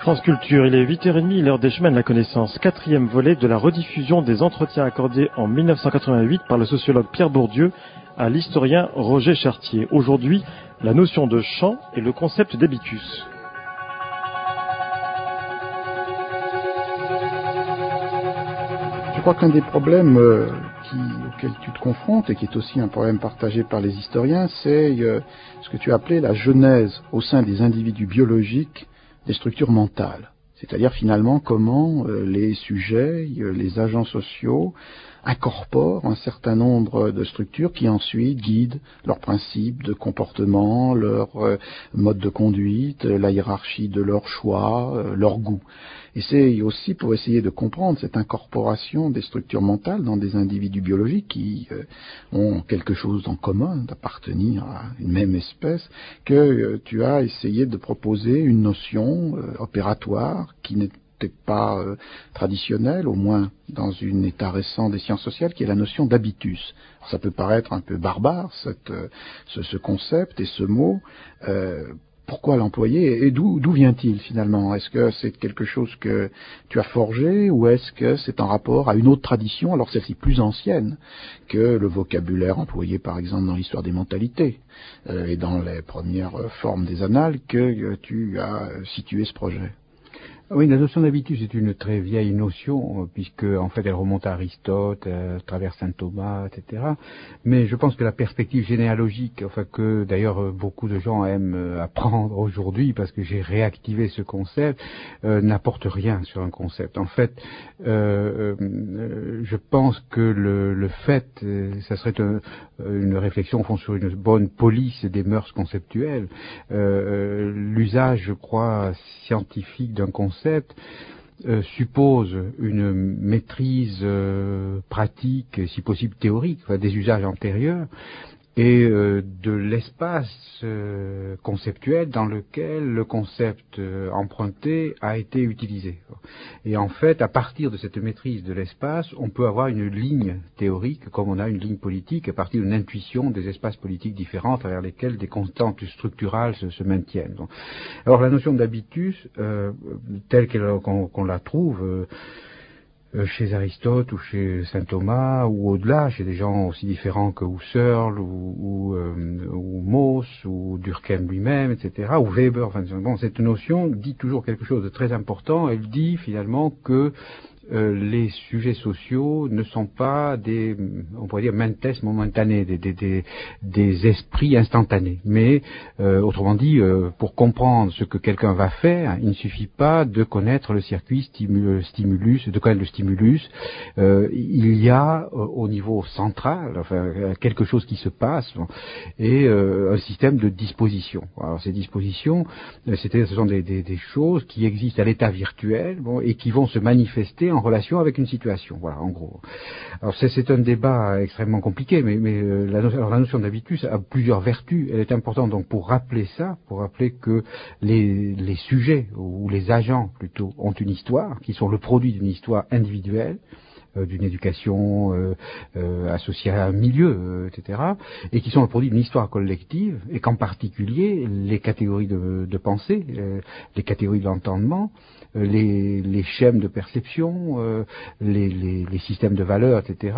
France Culture, il est 8h30, l'heure des chemins de la connaissance, quatrième volet de la rediffusion des entretiens accordés en 1988 par le sociologue Pierre Bourdieu à l'historien Roger Chartier. Aujourd'hui, la notion de champ et le concept d'habitus. Je crois qu'un des problèmes euh, auxquels tu te confrontes et qui est aussi un problème partagé par les historiens, c'est euh, ce que tu as appelé la genèse au sein des individus biologiques des structures mentales. C'est-à-dire finalement comment euh, les sujets, euh, les agents sociaux incorporent un certain nombre de structures qui ensuite guident leurs principes de comportement, leur euh, mode de conduite, la hiérarchie de leurs choix, leur goût. Et c'est aussi pour essayer de comprendre cette incorporation des structures mentales dans des individus biologiques qui euh, ont quelque chose en commun, d'appartenir à une même espèce, que euh, tu as essayé de proposer une notion euh, opératoire qui n'était pas traditionnelle, au moins dans un état récent des sciences sociales, qui est la notion d'habitus. Ça peut paraître un peu barbare, cette, ce, ce, concept et ce mot pourquoi l'employer et d'où vient-il finalement? Est-ce que c'est quelque chose que tu as forgé ou est-ce que c'est en rapport à une autre tradition, alors celle-ci plus ancienne que le vocabulaire employé par exemple dans l'histoire des mentalités euh, et dans les premières formes des annales que euh, tu as situé ce projet oui, la notion d'habitus est une très vieille notion, puisque en fait elle remonte à Aristote, à travers saint Thomas, etc. Mais je pense que la perspective généalogique, enfin que d'ailleurs beaucoup de gens aiment euh, apprendre aujourd'hui, parce que j'ai réactivé ce concept, euh, n'apporte rien sur un concept. En fait, euh, euh je pense que le, le fait, ça serait une réflexion au fond sur une bonne police des mœurs conceptuelles. L'usage, je crois, scientifique d'un concept euh, suppose une maîtrise euh, pratique, si possible théorique, des usages antérieurs, et euh, de l'espace euh, conceptuel dans lequel le concept euh, emprunté a été utilisé. Et en fait, à partir de cette maîtrise de l'espace, on peut avoir une ligne théorique, comme on a une ligne politique, à partir d'une intuition des espaces politiques différents à travers lesquels des constantes structurales se, maintiennent. Alors la notion d'habitus, telle qu'on la trouve, euh, chez Aristote ou chez saint Thomas ou au-delà, chez des gens aussi différents que Husserl ou, ou, euh, ou Mauss ou Durkheim lui-même, etc., ou Weber. Enfin, bon, cette notion dit toujours quelque chose de très important. Elle dit finalement que euh, les sujets sociaux ne sont pas des, on pourrait dire, mentes momentanés, des, esprits instantanés. Mais, euh, autrement dit, euh, pour comprendre ce que quelqu'un va faire, il ne suffit pas de connaître le circuit stimulus, de connaître le stimulus. il y a au niveau central, enfin, quelque chose qui se passe et un système de disposition. Alors ces dispositions, c'est-à-dire ce sont des, choses qui existent à l'état virtuel et qui vont se manifester en relation avec une situation. Voilà, en gros. Alors c'est un débat extrêmement compliqué, mais, mais euh, la, notion, la notion d'habitus a plusieurs vertus. Elle est importante donc pour rappeler ça, pour rappeler que les, les sujets ou les agents plutôt ont une histoire, qui sont le produit d'une histoire individuelle d'une éducation euh, euh, associée à un milieu, etc., et qui sont le produit d'une histoire collective, et qu'en particulier les catégories de, de pensée, les catégories de l'entendement, les, les, schèmes de perception, les, les, les, systèmes de valeurs, etc.,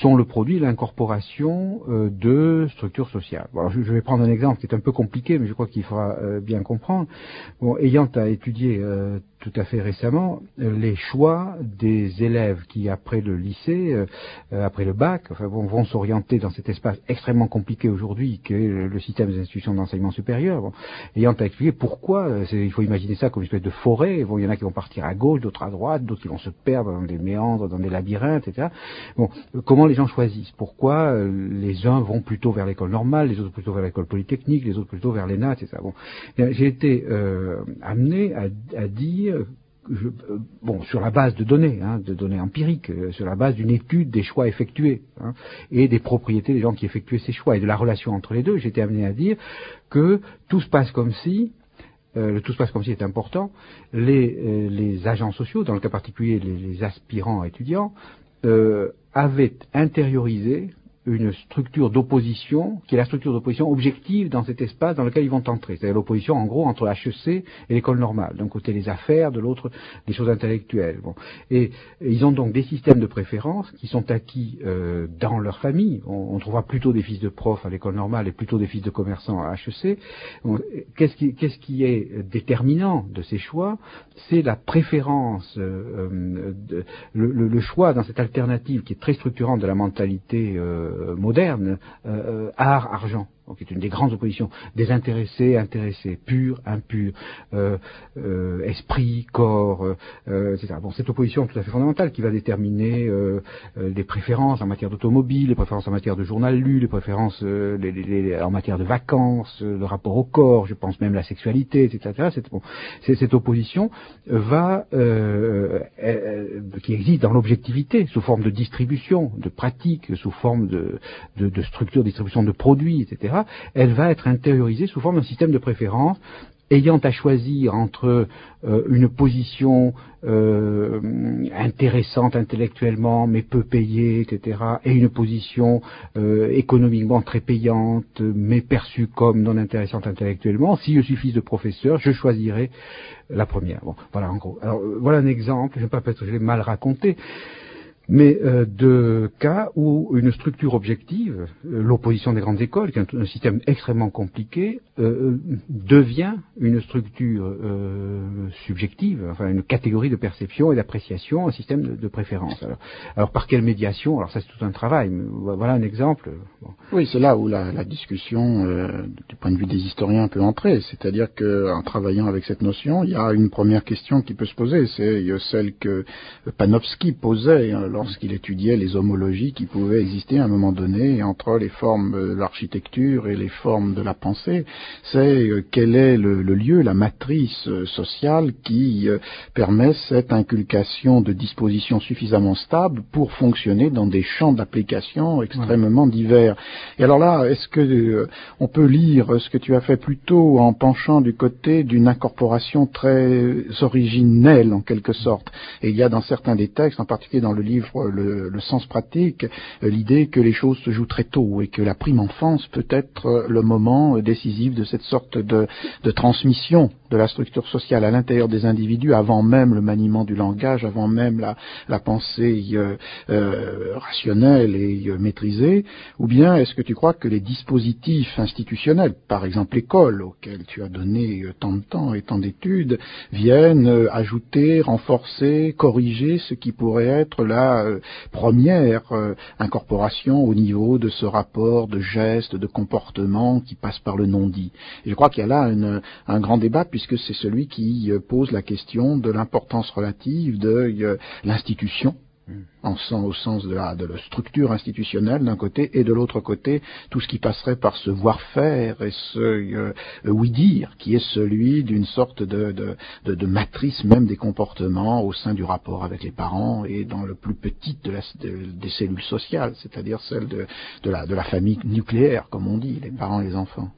sont le produit de l'incorporation de structures sociales. Bon, alors je, vais prendre un exemple qui est un peu compliqué, mais je crois qu'il faudra bien comprendre. Bon, ayant à étudier tout à fait récemment les choix des élèves qui, après le lycée, euh, euh, après le bac, vont, vont s'orienter dans cet espace extrêmement compliqué aujourd'hui qu'est le système des institutions d'enseignement supérieur, ayant à expliquer pourquoi, euh, il faut imaginer ça comme une espèce de forêt, il y en a qui vont partir à gauche, d'autres à droite, d'autres qui vont se perdre dans des méandres, dans des labyrinthes, etc. Comment les gens choisissent? Pourquoi les uns vont plutôt vers l'école normale, les autres plutôt vers l'école polytechnique, les autres plutôt vers l'ENA, etc. Bon, j'ai été amené à dire euh, bon, sur la base de données, hein, de données empiriques, euh, sur la base d'une étude des choix effectués hein, et des propriétés des gens qui effectuaient ces choix et de la relation entre les deux, j'étais amené à dire que tout se passe comme si, euh, le tout se passe comme si est important, les, agents sociaux, dans le cas particulier les aspirants étudiants, avaient intériorisé une structure d'opposition qui est la structure d'opposition objective dans cet espace dans lequel ils vont entrer. C'est-à-dire l'opposition en gros entre HEC et l'école normale. D'un côté les affaires, de l'autre les choses intellectuelles. Bon. Et, ils ont donc des systèmes de préférence qui sont acquis euh, dans leur famille. On, trouvera plutôt des fils de profs à l'école normale et plutôt des fils de commerçants à HEC. Qu'est-ce qui, qu'est-ce qui est déterminant de ces choix? C'est la préférence, euh, de, le, choix dans cette alternative qui est très structurante de la mentalité euh, moderne, euh, art-argent qui est une des grandes oppositions, désintéressé, intéressé, pur, impur, euh, euh, esprit, corps, euh, etc. Bon, cette opposition tout à fait fondamentale qui va déterminer les préférences en matière d'automobile, les préférences en matière de journal lu, les préférences en matière de vacances, le rapport au corps, je pense même la sexualité, etc. Cette, opposition va, qui existe dans l'objectivité, sous forme de distribution, de pratique, sous forme de, de, de structure, distribution de produits, etc elle va être intériorisée sous forme d'un système de préférence ayant à choisir entre euh, une position euh, intéressante intellectuellement mais peu payée, etc., et une position euh, économiquement très payante mais perçue comme non intéressante intellectuellement, si je suis fils de professeur, je choisirai la première. Bon, voilà en gros. Alors voilà un exemple, je ne vais pas peut-être je l'ai mal raconté, mais euh, de cas où une structure objective, euh, l'opposition des grandes écoles, qui est un, système extrêmement compliqué, euh, devient une structure subjective, enfin une catégorie de perception et d'appréciation, un système de, préférence. Alors, par quelle médiation? Alors ça c'est tout un travail. voilà un exemple. Oui, c'est là où la, la discussion, du point de vue des historiens, peut entrer. C'est-à-dire qu'en travaillant avec cette notion, il y a une première question qui peut se poser, c'est celle que Panofsky posait. Hein, lorsqu'il étudiait les homologies qui pouvaient exister à un moment donné entre les formes de l'architecture et les formes de la pensée, c'est euh, quel est le, lieu, la matrice euh, sociale qui euh, permet cette inculcation de dispositions suffisamment stables pour fonctionner dans des champs d'application extrêmement divers. Et alors là, est-ce que on peut lire ce que tu as fait plutôt en penchant du côté d'une incorporation très originelle en quelque sorte? Et il y a dans certains des textes, en particulier dans le livre le, sens pratique, euh, l'idée que les choses se jouent très tôt et que la prime enfance peut être euh, le moment euh, décisif de cette sorte de, transmission de la structure sociale à l'intérieur des individus avant même le maniement du langage, avant même la, pensée rationnelle et maîtrisée, ou bien est-ce que tu crois que les dispositifs institutionnels, par exemple l'école, auxquels tu as donné tant de temps et tant d'études, viennent ajouter, renforcer, corriger ce qui pourrait être la euh, première euh, incorporation au niveau de ce rapport de gestes, de comportement qui passe par le non-dit. Je crois qu'il y a là un grand débat puisque c'est celui qui euh, pose la question de l'importance relative de l'institution en sens, au sens de la, de la structure institutionnelle d'un côté, et de l'autre côté, tout ce qui passerait par ce voir-faire et ce euh, oui-dire, qui est celui d'une sorte de, matrice même des comportements au sein du rapport avec les parents et dans le plus petit de la, des cellules sociales, c'est-à-dire celle de, la, de la famille nucléaire, comme on dit, les parents et les enfants.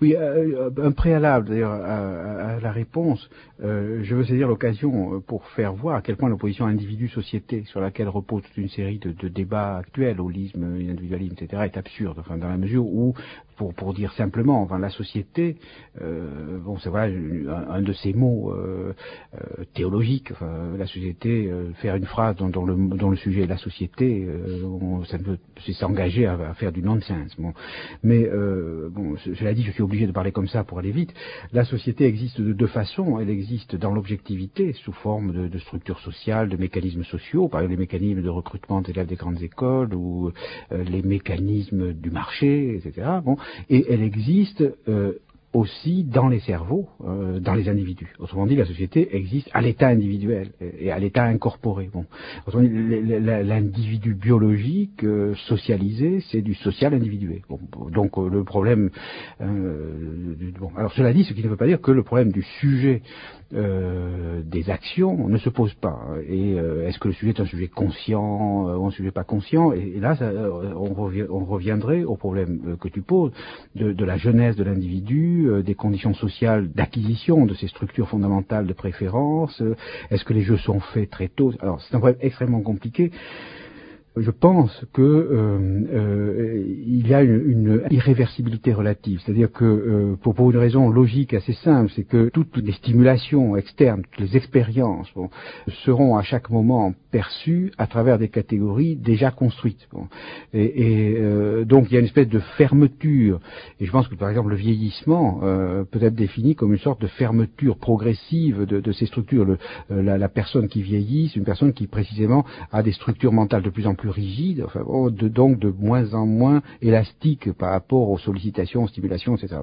Oui, euh, un préalable d'ailleurs à, la réponse. Euh, je veux saisir l'occasion euh, pour faire voir à quel point l'opposition individu-société, sur laquelle repose toute une série de débats actuels, holisme, individualisme, etc., est absurde. Enfin, dans la mesure où, pour, pour dire simplement, enfin, la société, euh, bon, c'est voilà un, de ces mots euh, euh, théologiques. Enfin, la société, faire une phrase dont, le, dont, le, sujet est la société, ça peut s'engager à, faire du nonsense. Bon, mais bon, cela dit, je suis obligé de parler comme ça pour aller vite. La société existe de deux façons. Elle existe dans l'objectivité, sous forme de, de structures sociales, de mécanismes sociaux, par exemple les mécanismes de recrutement d'élèves des grandes écoles ou euh, les mécanismes du marché, etc. et elle existe euh, aussi dans les cerveaux, euh, dans les individus. Autrement dit, la société existe à l'état individuel et à l'état incorporé. Bon. Autrement dit, l'individu biologique euh, socialisé, c'est du social individué. Donc le problème, bon, alors cela dit, ce qui ne veut pas dire que le problème du sujet des actions ne se pose pas. Et est-ce que le sujet est un sujet conscient ou un sujet pas conscient? Et, là, on, reviendrait au problème que tu poses de, la jeunesse de l'individu euh, des conditions sociales d'acquisition de ces structures fondamentales de préférence euh, Est-ce que les jeux sont faits très tôt? Alors c'est un problème extrêmement compliqué. Je pense que euh, euh, il y a une, irréversibilité relative, c'est-à-dire que euh, pour, une raison logique assez simple, c'est que toutes les stimulations externes, toutes les expériences bon, seront à chaque moment perçues à travers des catégories déjà construites. Bon. Et, et euh, donc il y a une espèce de fermeture, et je pense que par exemple le vieillissement euh, peut être défini comme une sorte de fermeture progressive de, ces structures. La, la, personne qui vieillit, c'est une personne qui précisément a des structures mentales de plus en plus oh, de, donc de moins en moins élastiques par rapport aux sollicitations, aux stimulations, etc.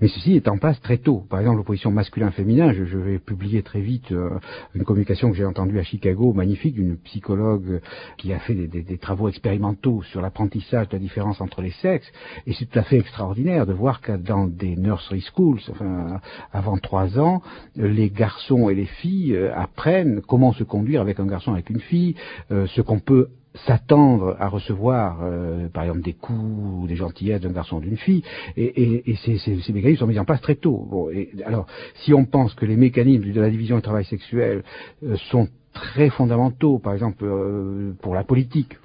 Mais ceci est en passe très tôt. Par exemple, l'opposition masculin-féminin, je, vais publier très vite euh, une communication que j'ai entendue à Chicago, magnifique, d'une psychologue qui a fait des travaux expérimentaux sur l'apprentissage de la différence entre les sexes, et c'est tout à fait extraordinaire de voir que dans des nursery schools, enfin, avant trois ans, les garçons et les filles euh, apprennent comment se conduire avec un garçon, avec une fille, euh, ce qu'on peut s'attendre à recevoir, euh, par exemple, des coups ou des gentillesses d'un garçon ou d'une fille, et, et, et ces, ces, ces, mécanismes sont mis en place très tôt. Bon, et, alors, si on pense que les mécanismes de la division du travail sexuel euh, sont très fondamentaux, par exemple euh, pour la politique.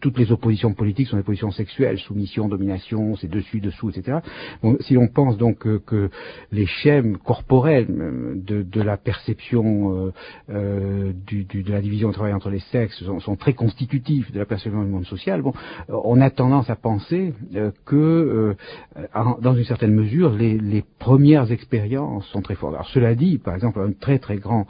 Toutes les oppositions politiques sont des positions sexuelles, soumission, domination, c'est dessus, dessous, etc. Si l'on pense donc que, que, les schèmes corporels de, de la perception euh, euh, de la division du travail entre les sexes sont, très constitutifs de la perception du monde social, on a tendance à penser euh, que, dans une certaine mesure, les, premières expériences sont très fortes. Alors cela dit, par exemple, un très très grand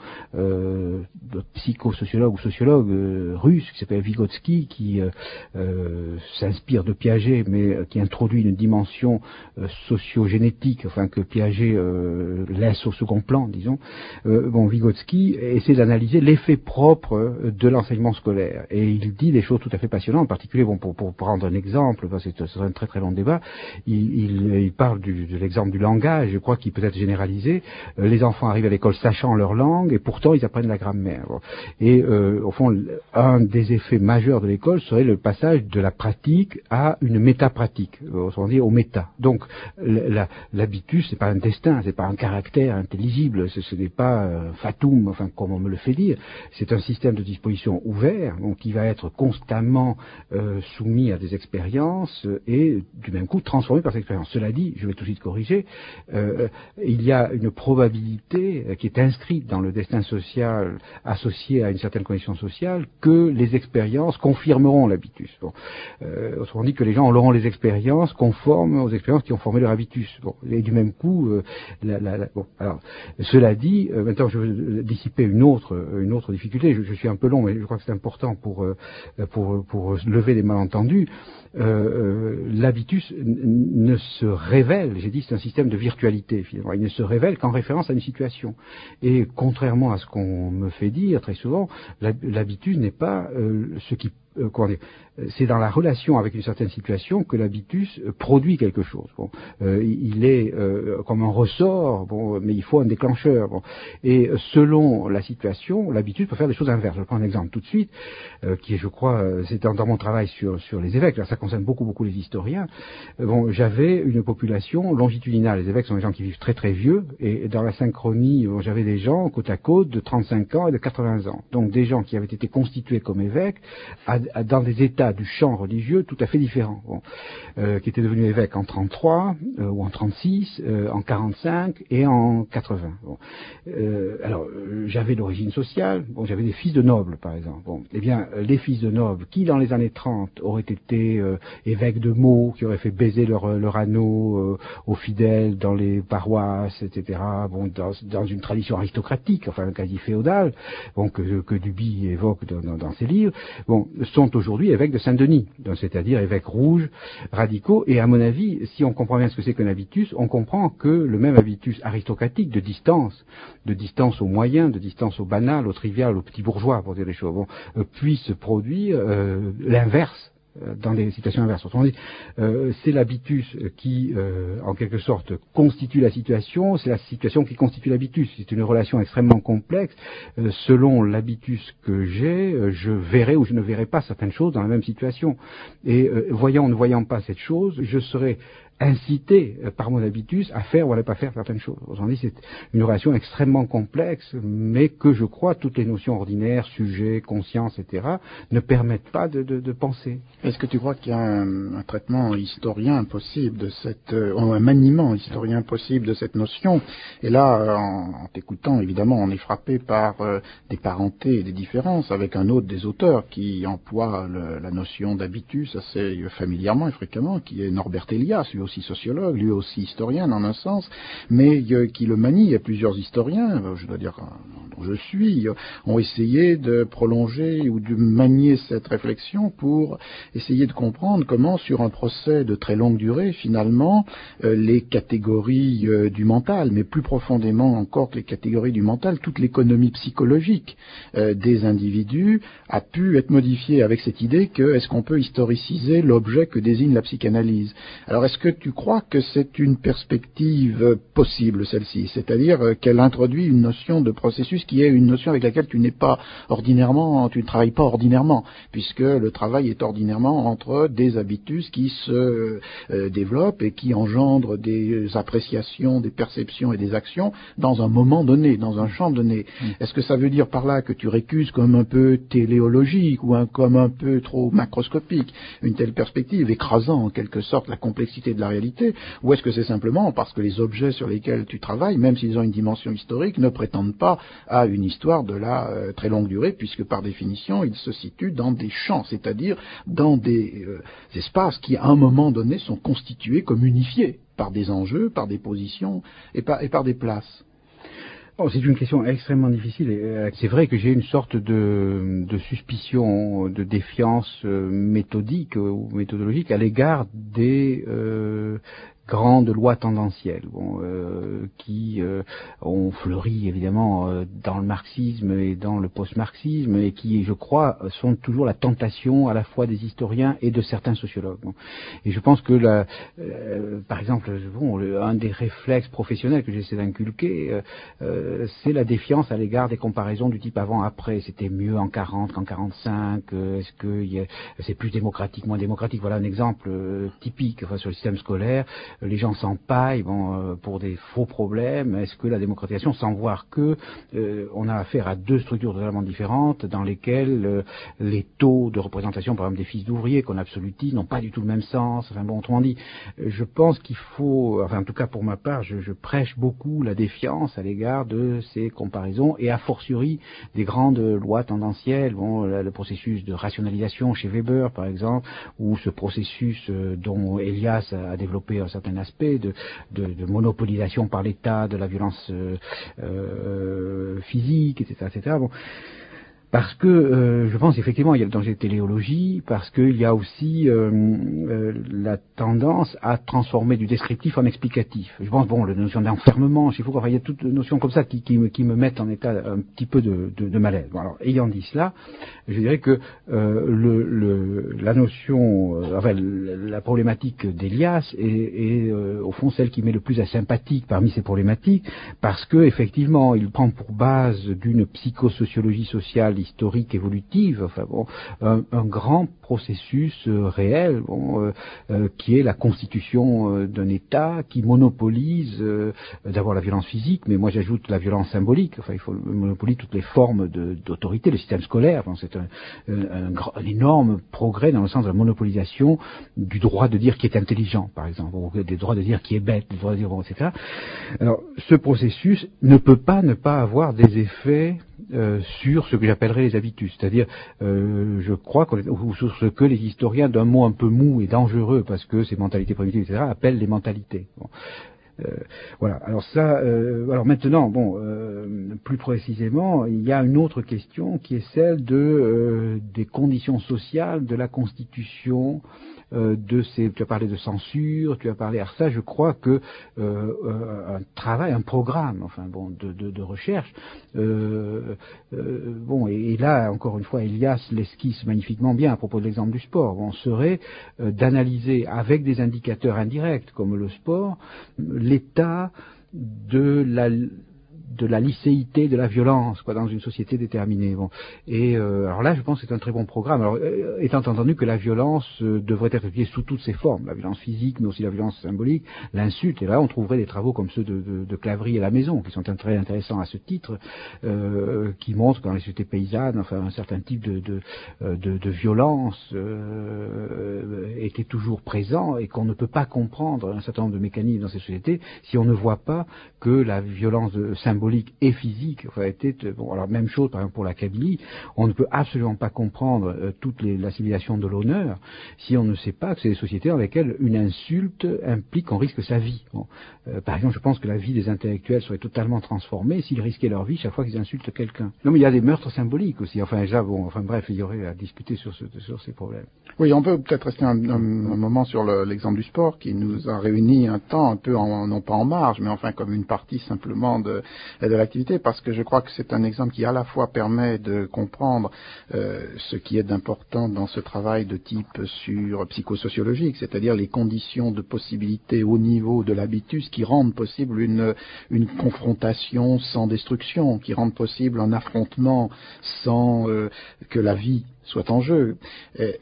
psychosociologue ou sociologue euh, russe qui s'appelle Vygotsky, qui euh, euh, s'inspire de Piaget, mais qui introduit une dimension sociogénétique, enfin que Piaget laisse au second plan, disons. bon, Vygotsky essaie d'analyser l'effet propre de l'enseignement scolaire, et il dit des choses tout à fait passionnantes. En particulier, bon, pour, prendre un exemple, parce que c'est un très très long débat, il, parle de l'exemple du langage. Je crois qu'il peut être généralisé. les enfants arrivent à l'école sachant leur langue, et pourtant ils apprennent la grammaire. Et euh, au fond, un des effets majeurs de l'école serait le passage de la pratique à une métapratique, autrement dit au méta. Donc l'habitus, c'est pas un destin, c'est pas un caractère intelligible, ce, n'est pas euh, fatum, enfin comme on me le fait dire, c'est un système de disposition ouvert, donc qui va être constamment euh, soumis à des expériences et du même coup transformé par ces expériences. Cela dit, je vais tout de suite corriger, euh, il y a une probabilité qui est inscrite dans le destin social associé à une certaine condition sociale que les expériences confirmeront l'habitus. Bon. Euh, autrement dit que les gens auront les expériences conformes aux expériences qui ont formé leur habitus. Bon. Et du même coup, euh, la, la, la, bon. Alors, cela dit, euh, maintenant je veux dissiper une autre, une autre difficulté. Je, je, suis un peu long, mais je crois que c'est important pour, euh, pour, pour lever les malentendus. Euh, euh, l'habitus ne se révèle, j'ai dit c'est un système de virtualité finalement, il ne se révèle qu'en référence à une situation. Et contrairement à ce qu'on me fait dire très souvent, l'habitus n'est pas euh, ce qui euh, c'est dans la relation avec une certaine situation que l'habitus euh, produit quelque chose. Euh, il est euh, comme un ressort, mais il faut un déclencheur. Et selon la situation, l'habitus peut faire des choses inverses. Je prends un exemple tout de suite, euh, qui je crois, c'est dans, mon travail sur, les évêques. Ça concerne beaucoup, beaucoup les historiens. j'avais une population longitudinale. Les évêques sont des gens qui vivent très, très vieux. Et dans la synchronie, j'avais des gens côte à côte de 35 ans et de 80 ans. Donc des gens qui avaient été constitués comme évêques dans des états du champ religieux tout à fait différents, euh, qui étaient devenus évêques en 33 euh, ou en 36, euh, en 45 et en 80. Bon. Euh, alors j'avais l'origine sociale, bon, j'avais des fils de nobles par exemple. Eh bien les fils de nobles qui dans les années 30 auraient été évêques de Meaux, qui auraient fait baiser leur, leur anneau aux fidèles dans les paroisses, etc. Bon, dans, dans, une tradition aristocratique, enfin quasi féodale, bon que, que Duby évoque dans, dans, dans ses livres. Bon, sont aujourd'hui évêques de Saint-Denis, c'est-à-dire évêques rouges, radicaux, et à mon avis, si on comprend bien ce que c'est qu'un habitus, on comprend que le même habitus aristocratique de distance, de distance au moyen, de distance au banal, au trivial, au petit bourgeois, pour dire les choses, euh, puisse produire euh, l'inverse dans des situations inverses. Autrement dit, euh, c'est l'habitus qui, euh, en quelque sorte, constitue la situation, c'est la situation qui constitue l'habitus. C'est une relation extrêmement complexe. Euh, selon l'habitus que j'ai, euh, je verrai ou je ne verrai pas certaines choses dans la même situation. Et voyant ou ne voyant pas cette chose, je serai inciter euh, par mon habitus à faire ou à ne pas faire certaines choses. Autrement c'est une relation extrêmement complexe, mais que je crois toutes les notions ordinaires, sujet, conscience, etc., ne permettent pas de, penser. Est-ce que tu crois qu'il y a un, traitement historien possible de cette, euh, un maniement historien possible de cette notion? Et là, euh, en, t'écoutant, évidemment, on est frappé par des parentés et des différences avec un autre des auteurs qui emploie la notion d'habitus assez familièrement et fréquemment, qui est Norbert Elias, sociologue, lui aussi historien en un sens, mais euh, qui le manie. A plusieurs historiens, euh, je dois dire dont je suis, ont essayé de prolonger ou de manier cette réflexion pour essayer de comprendre comment, sur un procès de très longue durée, finalement, euh, les catégories euh, du mental, mais plus profondément encore que les catégories du mental, toute l'économie psychologique euh, des individus a pu être modifiée avec cette idée que est-ce qu'on peut historiciser l'objet que désigne la psychanalyse. Alors est-ce que tu crois que c'est une perspective possible, celle-ci, c'est-à-dire qu'elle introduit une notion de processus qui est une notion avec laquelle tu n'es pas ordinairement, tu ne travailles pas ordinairement, puisque le travail est ordinairement entre des habitus qui se euh, développent et qui engendrent des appréciations, des perceptions et des actions dans un moment donné, dans un champ donné. Mmh. Est-ce que ça veut dire par là que tu récuses comme un peu téléologique ou un, comme un peu trop macroscopique? Une telle perspective, écrasant en quelque sorte la complexité de la réalité, ou est-ce que c'est simplement parce que les objets sur lesquels tu travailles, même s'ils ont une dimension historique, ne prétendent pas à une histoire de la euh, très longue durée, puisque par définition, ils se situent dans des champs, c'est-à-dire dans des euh, espaces qui, à un moment donné, sont constitués comme unifiés par des enjeux, par des positions et par, et par des places. Oh, c'est une question extrêmement difficile. Euh, c'est vrai que j'ai une sorte de, suspicion, de défiance euh, méthodique ou méthodologique à l'égard des, euh, grandes lois tendancielles euh, qui euh, ont fleuri évidemment euh, dans le marxisme et dans le post-marxisme et qui, je crois, sont toujours la tentation à la fois des historiens et de certains sociologues. Et je pense que, euh, par exemple, bon, un des réflexes professionnels que j'essaie d'inculquer, c'est la défiance à l'égard des comparaisons du type avant-après. C'était mieux en 40 qu'en 45. Est-ce que c'est plus démocratique, moins démocratique? Voilà un exemple typique enfin, sur le système scolaire les gens s'empaillent bon, pour des faux problèmes. Est-ce que la démocratisation, sans voir que euh, on a affaire à deux structures totalement différentes dans lesquelles euh, les taux de représentation, par exemple des fils d'ouvriers qu'on absolutise, n'ont pas du tout le même sens. Enfin bon, autrement dit, je pense qu'il faut, enfin en tout cas pour ma part, je, prêche beaucoup la défiance à l'égard de ces comparaisons et a fortiori des grandes lois tendancielles. Bon, le processus de rationalisation chez Weber, par exemple, ou ce processus dont Elias a développé un certain aspect de, de, monopolisation par de la violence euh, euh, physique, etc., etc. parce que euh, je pense effectivement il y a le danger de téléologie, parce qu'il y a aussi euh, euh, la tendance à transformer du descriptif en explicatif. Je pense bon la notion d'enfermement chez Foucault, enfin, il y a toutes les notions comme ça qui, me, mettent en état un petit peu de, malaise. Alors ayant dit cela, je dirais que le, la notion, enfin la problématique d'Elias est, au fond celle qui m'est le plus asympathique parmi ces problématiques, parce que effectivement il prend pour base d'une psychosociologie sociale historique évolutive, enfin bon, un, un grand processus euh, réel, bon, euh, euh, qui est la constitution d'un État qui monopolise d'abord la violence physique, mais moi j'ajoute la violence symbolique. Enfin, il faut monopoliser toutes les formes d'autorité. Le système scolaire, c'est un, un, un, énorme progrès dans le sens de la monopolisation du droit de dire qui est intelligent, par exemple, ou des droits de dire qui est bête, des droits de dire etc. Alors, ce processus ne peut pas ne pas avoir des effets euh, sur ce que j'appellerais les habitus, c'est-à-dire, euh, je crois, qu'on ou sur ce que les historiens d'un mot un peu mou et dangereux, parce que ces mentalités primitives, etc., appellent les mentalités. Bon. Euh, voilà. Alors ça, euh, alors maintenant, bon, euh, plus précisément, il y a une autre question qui est celle de euh, des conditions sociales de la Constitution de ces, tu as parlé de censure, tu as parlé, alors ça je crois que euh, euh, un travail, un programme, enfin bon, de, recherche, euh, euh, bon, et, là encore une fois, Elias l'esquisse magnifiquement bien à propos de l'exemple du sport, bon, serait euh, d'analyser avec des indicateurs indirects comme le sport l'état de la de la licéité de la violence, quoi, dans une société déterminée. Bon. Et euh, alors là, je pense que c'est un très bon programme. Alors, euh, étant entendu que la violence euh, devrait être étudiée sous toutes ses formes, la violence physique, mais aussi la violence symbolique, l'insulte. Et là, on trouverait des travaux comme ceux de, de, de Clavry à la maison, qui sont très intéressants à ce titre, qui montrent que dans les sociétés paysannes, enfin, un certain type de, de violence était toujours présent et qu'on ne peut pas comprendre un certain nombre de mécanismes dans ces sociétés si on ne voit pas que la violence symbolique et physique enfin, était bon alors même chose par exemple pour la Kabylie on ne peut absolument pas comprendre euh, toute les, la civilisation de l'honneur si on ne sait pas que c'est des sociétés dans lesquelles une insulte implique qu'on risque sa vie. Bon. euh, par exemple je pense que la vie des intellectuels serait totalement transformée s'ils risquaient leur vie chaque fois qu'ils insultent quelqu'un. Non mais il y a des meurtres symboliques aussi. Enfin déjà bon enfin bref il y aurait à discuter sur, ce, sur ces problèmes. Oui on peut peut-être rester un, un, un moment sur l'exemple du sport qui nous a réunis un temps un peu en, non pas en marge mais enfin comme une partie simplement de, de l'activité, parce que je crois que c'est un exemple qui à la fois permet de comprendre euh, ce qui est d'important dans ce travail de type sur psychosociologique, c'est-à-dire les conditions de possibilité au niveau de l'habitus qui rendent possible une, une confrontation sans destruction, qui rendent possible un affrontement sans euh, que la vie soit en jeu.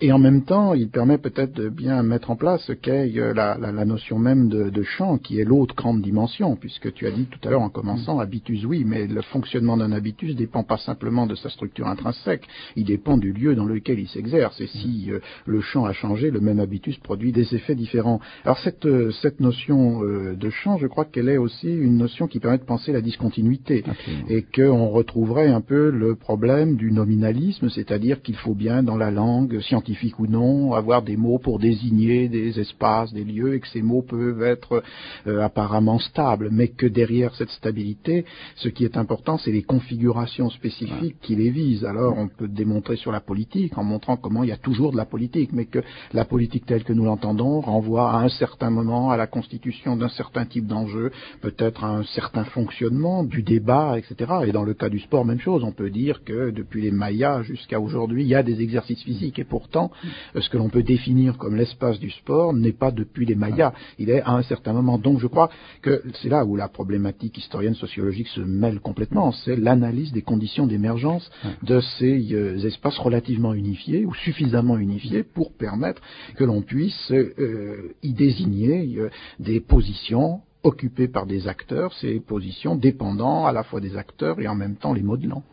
Et en même temps, il permet peut-être de bien mettre en place ce qu'est euh, la, la, la, notion même de, de champ, qui est l'autre grande dimension, puisque tu as dit tout à l'heure en commençant, habitus oui, mais le fonctionnement d'un habitus dépend pas simplement de sa structure intrinsèque, il dépend du lieu dans lequel il s'exerce. Et si euh, le champ a changé, le même habitus produit des effets différents. Alors cette, euh, cette notion euh, de champ, je crois qu'elle est aussi une notion qui permet de penser la discontinuité, Absolument. et qu'on retrouverait un peu le problème du nominalisme, c'est-à-dire qu'il faut bien dans la langue, scientifique ou non, avoir des mots pour désigner des espaces, des lieux, et que ces mots peuvent être euh, apparemment stables, mais que derrière cette stabilité, ce qui est important, c'est les configurations spécifiques ouais. qui les visent. Alors on peut démontrer sur la politique en montrant comment il y a toujours de la politique, mais que la politique telle que nous l'entendons renvoie à un certain moment à la constitution d'un certain type d'enjeu, peut-être à un certain fonctionnement du débat, etc. Et dans le cas du sport, même chose. On peut dire que depuis les Mayas jusqu'à aujourd'hui, il y a des exercices physiques et pourtant, ce que l'on peut définir comme l'espace du sport n'est pas depuis les Mayas. Il est à un certain moment. Donc je crois que c'est là où la problématique historienne sociologique se mêle complètement. C'est l'analyse des conditions d'émergence de ces euh, espaces relativement unifiés ou suffisamment unifiés pour permettre que l'on puisse euh, y désigner euh, des positions occupées par des acteurs, ces positions dépendant à la fois des acteurs et en même temps les modelant.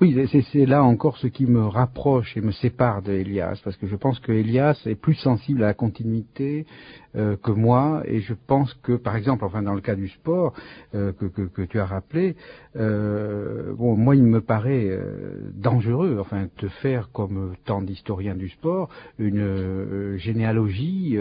Oui, c'est là encore ce qui me rapproche et me sépare d'Elias, parce que je pense que Elias est plus sensible à la continuité euh, que moi, et je pense que, par exemple, enfin dans le cas du sport euh, que, tu as rappelé, euh, bon, moi il me paraît dangereux, enfin, de faire comme tant d'historiens du sport une généalogie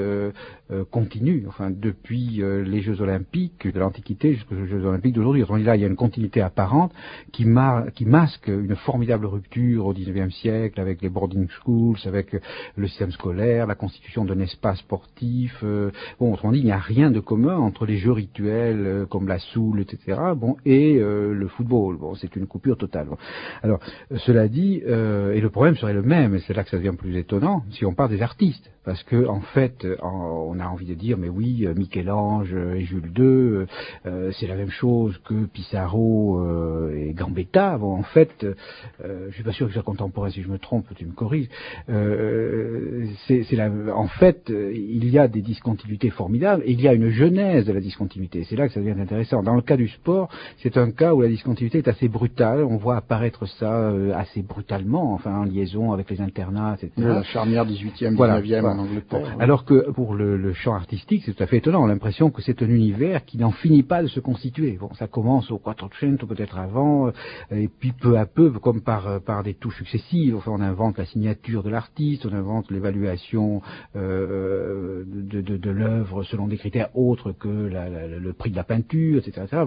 continue, enfin, depuis les Jeux Olympiques de l'Antiquité jusqu'aux Jeux Olympiques d'aujourd'hui. Il y a une continuité apparente qui, mar qui masque une formidable rupture au XIXe siècle avec les boarding schools, avec le système scolaire, la constitution d'un espace sportif. Euh, bon, autrement dit, il n'y a rien de commun entre les jeux rituels euh, comme la soule, etc. Bon, et euh, le football. Bon, c'est une coupure totale. Bon. Alors, cela dit, euh, et le problème serait le même, et c'est là que ça devient plus étonnant, si on parle des artistes parce que en fait, on a envie de dire, mais oui, Michel-Ange et Jules II, euh, c'est la même chose que Pissarro euh, et Gambetta. Bon, en fait, euh, je suis pas sûr que ce soit contemporain. Si je me trompe, tu me corriges. Euh, c'est en fait, il y a des discontinuités formidables et il y a une genèse de la discontinuité. C'est là que ça devient intéressant. Dans le cas du sport, c'est un cas où la discontinuité est assez brutale. On voit apparaître ça assez brutalement, enfin en liaison avec les internats, etc. La charnière 18e, 19e. Voilà. En Angleterre, ouais. Alors que pour le, le champ artistique, c'est tout à fait étonnant. On a l'impression que c'est un univers qui n'en finit pas de se constituer. Bon, ça commence au Quattrocento, peut-être avant, et puis peu à peu, comme par, par des touches successives, on invente la signature de l'artiste, on invente l'évaluation euh, de, de, l'œuvre selon des critères autres que le prix de la peinture, etc.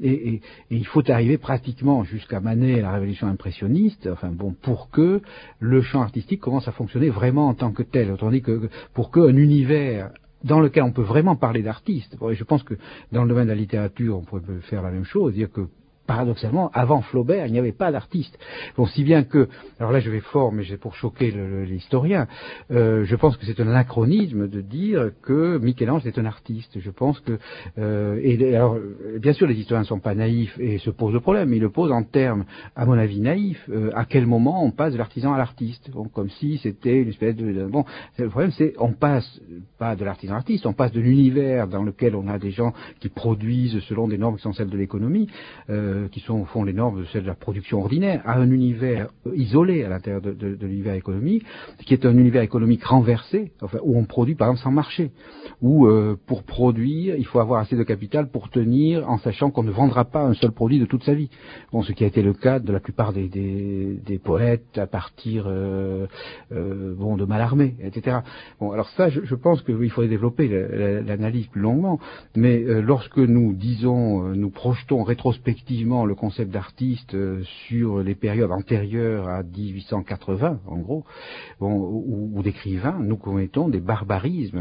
et, il faut arriver pratiquement jusqu'à Manet et la révolution impressionniste, enfin bon, pour que le champ artistique commence à fonctionner vraiment en tant que tel. Autrement dit, que pour qu'un univers dans lequel on peut vraiment parler d'artistes, je pense que dans le domaine de la littérature, on pourrait faire la même chose, dire que paradoxalement, avant Flaubert, il n'y avait pas d'artiste. Bon, si bien que, alors là je vais fort, mais c'est pour choquer l'historien, euh, je pense que c'est un anachronisme de dire que Michel-Ange est un artiste. Je pense que, euh, et alors, bien sûr, les historiens ne sont pas naïfs et se posent le problème, mais ils le posent en termes, à mon avis, naïfs. Euh, à quel moment on passe de l'artisan à l'artiste Comme si c'était une espèce de... Bon, le problème c'est, on passe pas de l'artisan à l'artiste, on passe de l'univers dans lequel on a des gens qui produisent selon des normes qui sont celles de l'économie, euh, qui sont au fond les normes de celles de la production ordinaire, à un univers isolé à l'intérieur de, l'univers économique, qui est un univers économique renversé, où on produit par exemple sans marché, où euh, pour produire, il faut avoir assez de capital pour tenir en sachant qu'on ne vendra pas un seul produit de toute sa vie. Bon, ce qui a été le cas de la plupart des, des, poètes à partir euh, euh, bon, de Mallarmé, etc. Bon, alors ça, je, pense qu'il faudrait développer l'analyse plus longuement, mais euh, lorsque nous disons, euh, nous projetons rétrospectivement le concept d'artiste euh, sur les périodes antérieures à 1880, en gros, ou, ou d'écrivains, nous commettons des barbarismes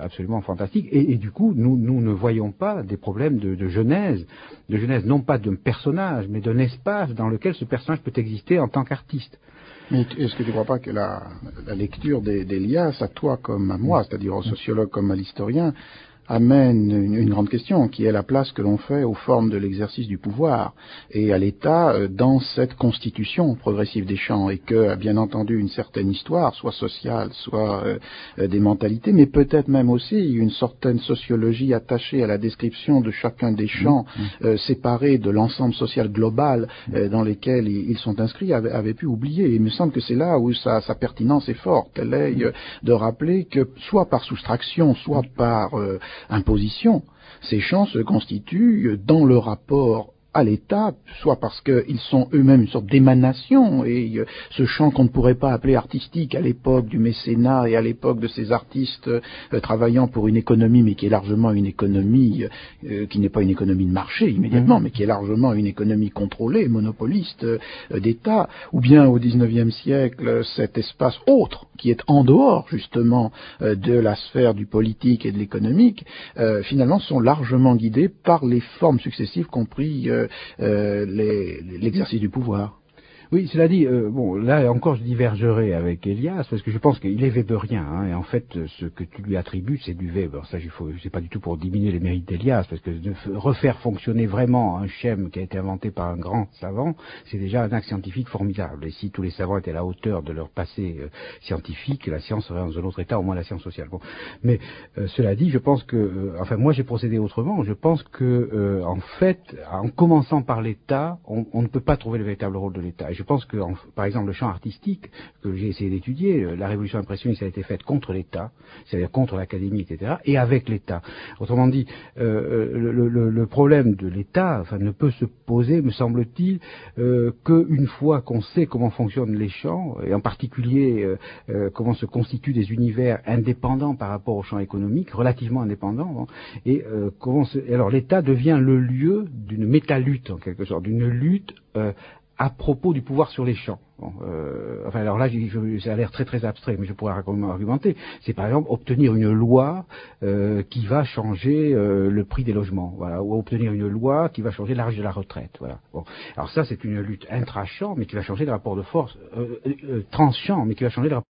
absolument fantastiques, et, du coup, nous, ne voyons pas des problèmes de, genèse, de genèse non pas d'un personnage, mais d'un espace dans lequel ce personnage peut exister en tant qu'artiste. Mais est-ce que tu ne crois pas que la, lecture d'Elias, à toi comme à moi, c'est-à-dire au sociologue comme à l'historien, amène une, une, grande question, qui est la place que l'on fait aux formes de l'exercice du pouvoir et à l'État euh, dans cette constitution progressive des champs, et que, bien entendu, une certaine histoire, soit sociale, soit euh, des mentalités, mais peut-être même aussi une certaine sociologie attachée à la description de chacun des champs, mmh. euh, séparés de l'ensemble social global euh, dans lesquels ils, ils sont inscrits, avait, avait, pu oublier. Et il me semble que c'est là où sa, sa, pertinence est forte. Elle est mmh. de rappeler que, soit par soustraction, soit par imposition, ces champs se constituent dans le rapport à l'État, soit parce qu'ils sont eux-mêmes une sorte d'émanation, et euh, ce champ qu'on ne pourrait pas appeler artistique à l'époque du mécénat et à l'époque de ces artistes euh, travaillant pour une économie, mais qui est largement une économie euh, qui n'est pas une économie de marché immédiatement, mmh. mais qui est largement une économie contrôlée, monopoliste d'État, ou bien au XIXe siècle cet espace autre qui est en dehors justement de la sphère du politique et de l'économique, finalement sont largement guidés par les formes successives compris l'exercice du pouvoir. Oui, cela dit, euh, bon, là encore, je divergerai avec Elias parce que je pense qu'il est Weberien. Hein, et en fait, ce que tu lui attribues, c'est du Weber. Ça, c'est pas du tout pour diminuer les mérites d'Elias, parce que refaire fonctionner vraiment un schème qui a été inventé par un grand savant, c'est déjà un acte scientifique formidable. Et si tous les savants étaient à la hauteur de leur passé euh, scientifique, la science serait dans un autre état, au moins la science sociale. Mais euh, cela dit, je pense que, enfin, moi, j'ai procédé autrement. Je pense que, en fait, en commençant par l'État, on, ne peut pas trouver le véritable rôle de l'État. Je pense que, par exemple, le champ artistique que j'ai essayé d'étudier, euh, la révolution impressionniste a été faite contre l'État, c'est-à-dire contre l'académie, etc., et avec l'État. Autrement dit, euh, le, le, problème de l'État, ne peut se poser, me semble-t-il, euh, qu'une fois qu'on sait comment fonctionnent les champs, et en particulier euh, euh, comment se constituent des univers indépendants par rapport au champ économique, relativement indépendants, hein, et comment se, alors l'État devient le lieu d'une métalutte en quelque sorte, d'une lutte à propos du pouvoir sur les champs. Euh, alors là, ça a l'air très très abstrait, mais je pourrais argumenter. C'est par exemple obtenir une loi euh, qui va changer euh, le prix des logements, voilà, ou obtenir une loi qui va changer l'âge de la retraite, voilà. Alors ça, c'est une lutte intra-champ, mais qui va changer le rapport de force, euh, trans-champ, mais qui va changer le rapport